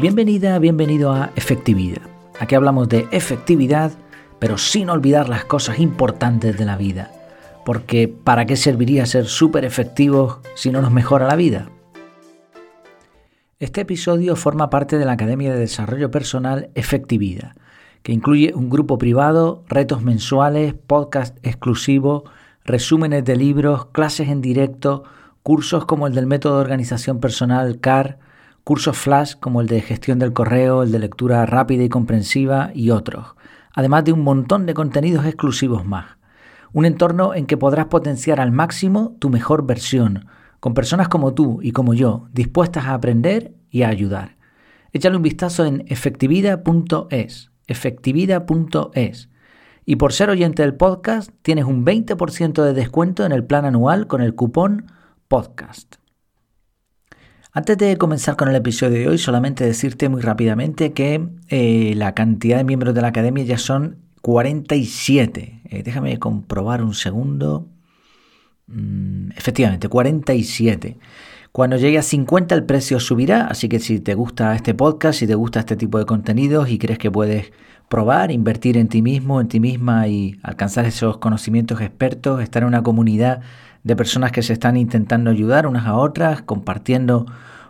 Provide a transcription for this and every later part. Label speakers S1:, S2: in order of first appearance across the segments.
S1: Bienvenida, bienvenido a Efectividad. Aquí hablamos de efectividad, pero sin olvidar las cosas importantes de la vida. Porque ¿para qué serviría ser súper efectivos si no nos mejora la vida? Este episodio forma parte de la Academia de Desarrollo Personal Efectividad, que incluye un grupo privado, retos mensuales, podcast exclusivo, resúmenes de libros, clases en directo, cursos como el del método de organización personal CAR, cursos flash como el de gestión del correo, el de lectura rápida y comprensiva y otros, además de un montón de contenidos exclusivos más. Un entorno en que podrás potenciar al máximo tu mejor versión, con personas como tú y como yo, dispuestas a aprender y a ayudar. Échale un vistazo en efectividad.es, efectividad.es. Y por ser oyente del podcast, tienes un 20% de descuento en el plan anual con el cupón podcast. Antes de comenzar con el episodio de hoy, solamente decirte muy rápidamente que eh, la cantidad de miembros de la academia ya son 47. Eh, déjame comprobar un segundo. Mm, efectivamente, 47. Cuando llegue a 50 el precio subirá, así que si te gusta este podcast, si te gusta este tipo de contenidos y crees que puedes probar, invertir en ti mismo, en ti misma y alcanzar esos conocimientos expertos, estar en una comunidad de personas que se están intentando ayudar unas a otras, compartiendo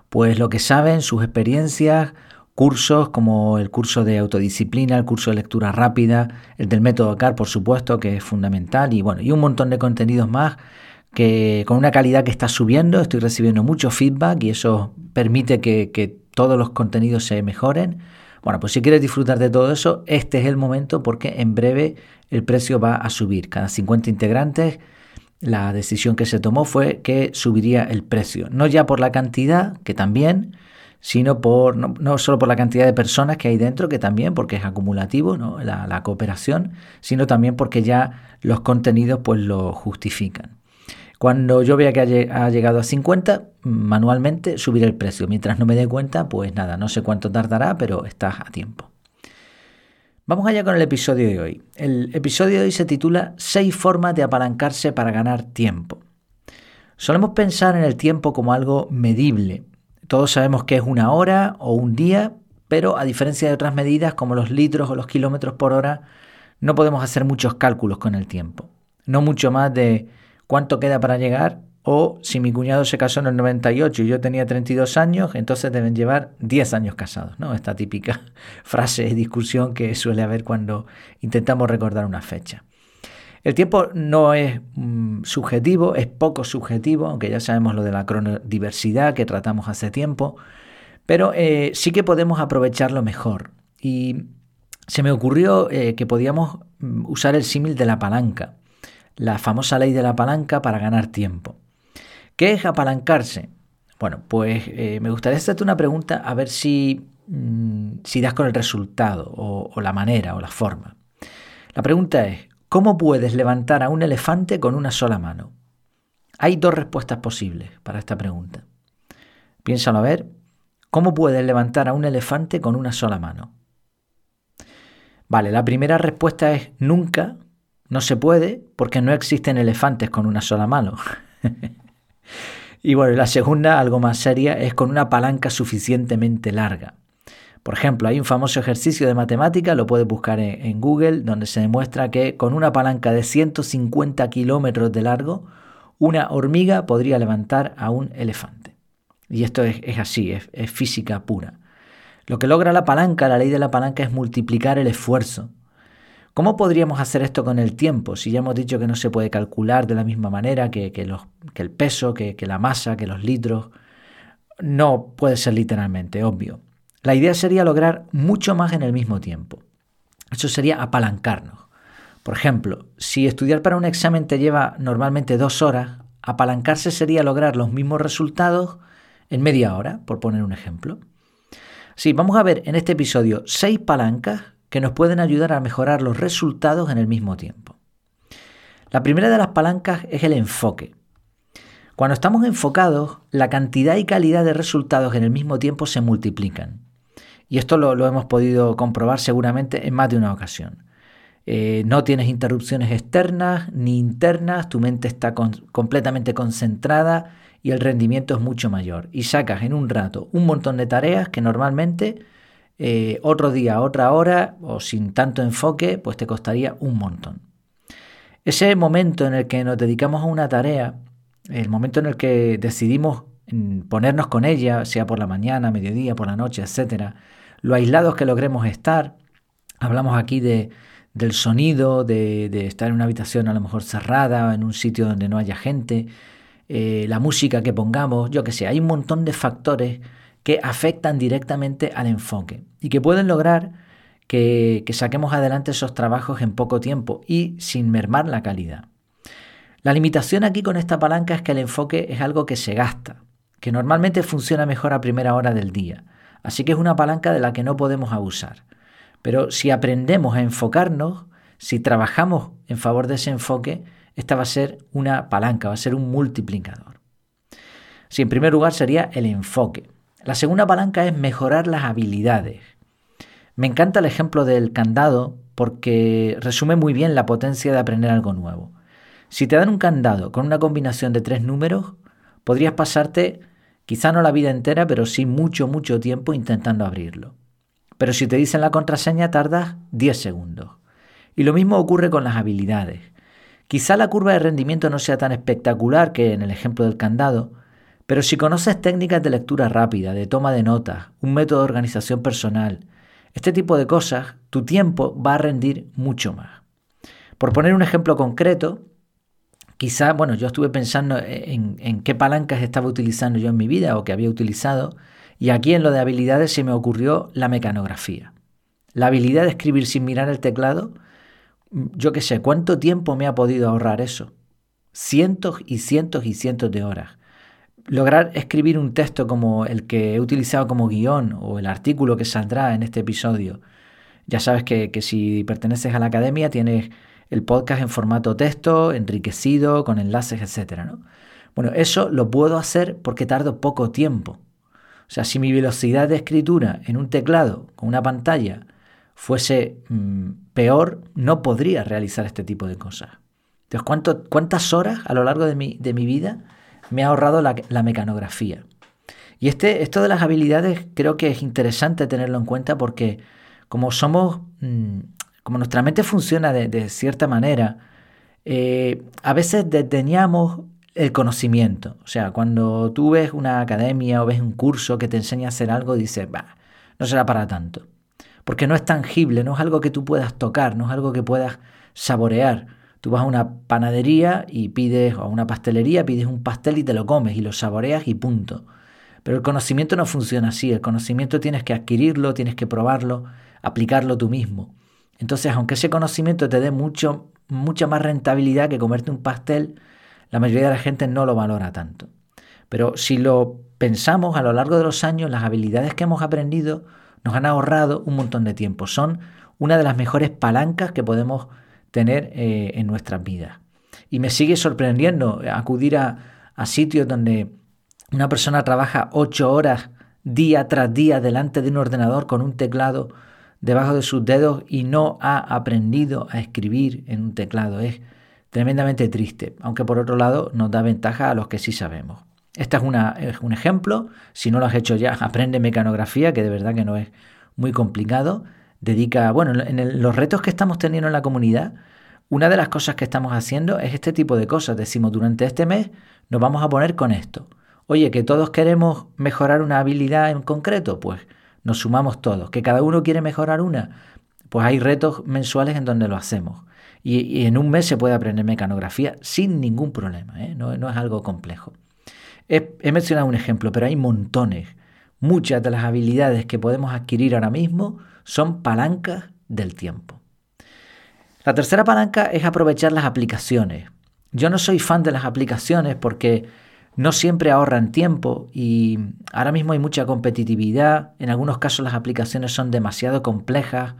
S1: pues lo que saben, sus experiencias, cursos como el curso de autodisciplina, el curso de lectura rápida, el del método CAR, por supuesto, que es fundamental, y bueno, y un montón de contenidos más que con una calidad que está subiendo, estoy recibiendo mucho feedback y eso permite que, que todos los contenidos se mejoren. Bueno, pues si quieres disfrutar de todo eso, este es el momento porque en breve el precio va a subir. Cada 50 integrantes la decisión que se tomó fue que subiría el precio, no ya por la cantidad, que también, sino por no, solo por la cantidad de personas que hay dentro, que también, porque es acumulativo ¿no? la, cooperación, sino también porque ya los contenidos pues lo justifican. Cuando yo vea que ha llegado a 50, manualmente subiré el precio. Mientras no me dé cuenta, pues nada, no sé cuánto tardará, pero estás a tiempo. Vamos allá con el episodio de hoy. El episodio de hoy se titula Seis formas de apalancarse para ganar tiempo. Solemos pensar en el tiempo como algo medible. Todos sabemos que es una hora o un día, pero a diferencia de otras medidas como los litros o los kilómetros por hora, no podemos hacer muchos cálculos con el tiempo. No mucho más de cuánto queda para llegar o si mi cuñado se casó en el 98 y yo tenía 32 años, entonces deben llevar 10 años casados, ¿no? Esta típica frase de discusión que suele haber cuando intentamos recordar una fecha. El tiempo no es mm, subjetivo, es poco subjetivo, aunque ya sabemos lo de la cronodiversidad que tratamos hace tiempo, pero eh, sí que podemos aprovecharlo mejor. Y se me ocurrió eh, que podíamos mm, usar el símil de la palanca, la famosa ley de la palanca para ganar tiempo. ¿Qué es apalancarse? Bueno, pues eh, me gustaría hacerte una pregunta a ver si, mm, si das con el resultado o, o la manera o la forma. La pregunta es, ¿cómo puedes levantar a un elefante con una sola mano? Hay dos respuestas posibles para esta pregunta. Piénsalo a ver. ¿Cómo puedes levantar a un elefante con una sola mano? Vale, la primera respuesta es nunca, no se puede, porque no existen elefantes con una sola mano. Y bueno, la segunda, algo más seria, es con una palanca suficientemente larga. Por ejemplo, hay un famoso ejercicio de matemática, lo puedes buscar en, Google, donde se demuestra que con una palanca de 150 kilómetros de largo, una hormiga podría levantar a un elefante. Y esto es, así, es física pura. Lo que logra la palanca, la ley de la palanca, es multiplicar el esfuerzo. ¿Cómo podríamos hacer esto con el tiempo? Si ya hemos dicho que no se puede calcular de la misma manera que, el peso, que, la masa, que los litros. No puede ser literalmente, obvio. La idea sería lograr mucho más en el mismo tiempo. Eso sería apalancarnos. Por ejemplo, si estudiar para un examen te lleva normalmente dos horas, apalancarse sería lograr los mismos resultados en media hora, por poner un ejemplo. Sí, vamos a ver en este episodio seis palancas que nos pueden ayudar a mejorar los resultados en el mismo tiempo. La primera de las palancas es el enfoque. Cuando estamos enfocados, la cantidad y calidad de resultados en el mismo tiempo se multiplican. Y esto lo, hemos podido comprobar seguramente en más de una ocasión. eh, no tienes interrupciones externas ni internas, tu mente está completamente concentrada y el rendimiento es mucho mayor. Y sacas en un rato un montón de tareas que normalmente eh, otro día, otra hora o sin tanto enfoque, pues te costaría un montón. Ese momento en el que nos dedicamos a una tarea, el momento en el que decidimos ponernos con ella, sea por la mañana, mediodía, por la noche, etcétera, lo aislados que logremos estar, hablamos aquí de, del sonido, de, de, estar en una habitación a lo mejor cerrada, en un sitio donde no haya gente, eh, la música que pongamos, yo que sé, hay un montón de factores que afectan directamente al enfoque y que pueden lograr que, que saquemos adelante esos trabajos en poco tiempo y sin mermar la calidad. La limitación aquí con esta palanca es que el enfoque es algo que se gasta, que normalmente funciona mejor a primera hora del día, así que es una palanca de la que no podemos abusar. Pero si aprendemos a enfocarnos, si trabajamos en favor de ese enfoque, esta va a ser una palanca, va a ser un multiplicador. Si en primer lugar sería el enfoque. La segunda palanca es mejorar las habilidades. Me encanta el ejemplo del candado porque resume muy bien la potencia de aprender algo nuevo. Si te dan un candado con una combinación de tres números, podrías pasarte quizá no la vida entera, pero sí mucho, mucho tiempo intentando abrirlo. Pero si te dicen la contraseña tardas 10 segundos. Y lo mismo ocurre con las habilidades. Quizá la curva de rendimiento no sea tan espectacular que en el ejemplo del candado, pero si conoces técnicas de lectura rápida, de toma de notas, un método de organización personal, este tipo de cosas, tu tiempo va a rendir mucho más. Por poner un ejemplo concreto, quizá, bueno, yo estuve pensando en, qué palancas estaba utilizando yo en mi vida o que había utilizado, y aquí en lo de habilidades se me ocurrió la mecanografía. La habilidad de escribir sin mirar el teclado yo qué sé, ¿cuánto tiempo me ha podido ahorrar eso? Cientos y cientos y cientos de horas. Lograr escribir un texto como el que he utilizado como guion o el artículo que saldrá en este episodio. Ya sabes que, que si perteneces a la academia tienes el podcast en formato texto, enriquecido, con enlaces, etc. ¿no? Bueno, eso lo puedo hacer porque tardo poco tiempo. O sea, si mi velocidad de escritura en un teclado con una pantalla fuese mm, peor, no podría realizar este tipo de cosas. Entonces, ¿cuántas horas a lo largo de mi, de mi vida me ha ahorrado la, mecanografía? Y este, esto de las habilidades creo que es interesante tenerlo en cuenta porque como somos, mm, como nuestra mente funciona de, cierta manera, eh, a veces desdeñamos el conocimiento. O sea, cuando tú ves una academia o ves un curso que te enseña a hacer algo, dices, va, no será para tanto porque no es tangible, no es algo que tú puedas tocar, no es algo que puedas saborear. Tú vas a una panadería y pides, o a una pastelería, pides un pastel y te lo comes y lo saboreas y punto. Pero el conocimiento no funciona así, el conocimiento tienes que adquirirlo, tienes que probarlo, aplicarlo tú mismo. Entonces, aunque ese conocimiento te dé mucho, mucha más rentabilidad que comerte un pastel, la mayoría de la gente no lo valora tanto. Pero si lo pensamos a lo largo de los años, las habilidades que hemos aprendido nos han ahorrado un montón de tiempo. Son una de las mejores palancas que podemos tener eh, en nuestras vidas. Y me sigue sorprendiendo acudir a, a sitios donde una persona trabaja ocho horas día tras día delante de un ordenador con un teclado debajo de sus dedos y no ha aprendido a escribir en un teclado. Es tremendamente triste, aunque por otro lado nos da ventaja a los que sí sabemos. Este es, una, es un ejemplo. Si no lo has hecho ya, aprende mecanografía, que de verdad que no es muy complicado. Dedica, bueno, en los retos que estamos teniendo en la comunidad, una de las cosas que estamos haciendo es este tipo de cosas. Decimos, durante este mes nos vamos a poner con esto. Oye, que todos queremos mejorar una habilidad en concreto, pues nos sumamos todos. Que cada uno quiere mejorar una, pues hay retos mensuales en donde lo hacemos. Y, en un mes se puede aprender mecanografía sin ningún problema, ¿eh? no, no es algo complejo. He, mencionado un ejemplo, pero hay montones. Muchas de las habilidades que podemos adquirir ahora mismo son palancas del tiempo. La tercera palanca es aprovechar las aplicaciones. Yo no soy fan de las aplicaciones porque no siempre ahorran tiempo y ahora mismo hay mucha competitividad. En algunos casos las aplicaciones son demasiado complejas,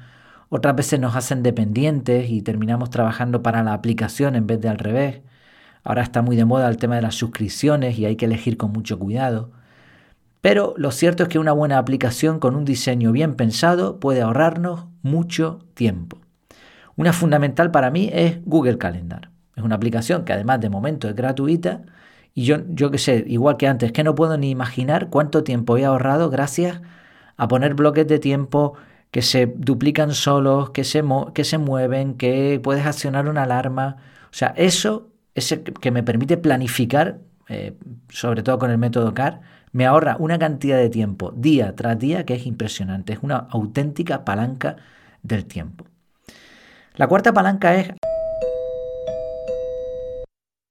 S1: otras veces nos hacen dependientes y terminamos trabajando para la aplicación en vez de al revés. Ahora está muy de moda el tema de las suscripciones y hay que elegir con mucho cuidado. Pero lo cierto es que una buena aplicación con un diseño bien pensado puede ahorrarnos mucho tiempo. Una fundamental para mí es Google Calendar. Es una aplicación que además de momento es gratuita y yo, yo que sé, igual que antes, que no puedo ni imaginar cuánto tiempo he ahorrado gracias a poner bloques de tiempo que se duplican solos, que se, que se mueven, que puedes accionar una alarma. O sea, eso ese que me permite planificar, eh, sobre todo con el método CAR, me ahorra una cantidad de tiempo día tras día que es impresionante. Es una auténtica palanca del tiempo. La cuarta palanca es...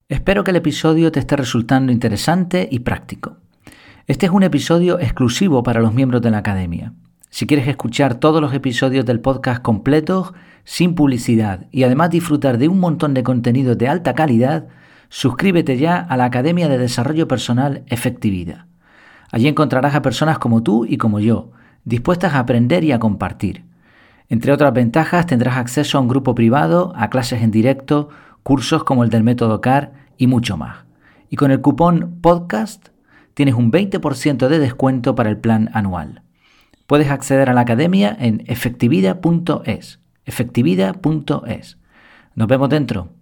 S1: Espero que el episodio te esté resultando interesante y práctico. Este es un episodio exclusivo para los miembros de la academia. Si quieres escuchar todos los episodios del podcast completos, sin publicidad y además disfrutar de un montón de contenidos de alta calidad, suscríbete ya a la Academia de Desarrollo Personal Efectividad. Allí encontrarás a personas como tú y como yo, dispuestas a aprender y a compartir. Entre otras ventajas tendrás acceso a un grupo privado, a clases en directo, cursos como el del método CAR y mucho más. Y con el cupón podcast tienes un 20% de descuento para el plan anual. Puedes acceder a la academia en efectividad.es. Efectividad.es. Nos vemos dentro.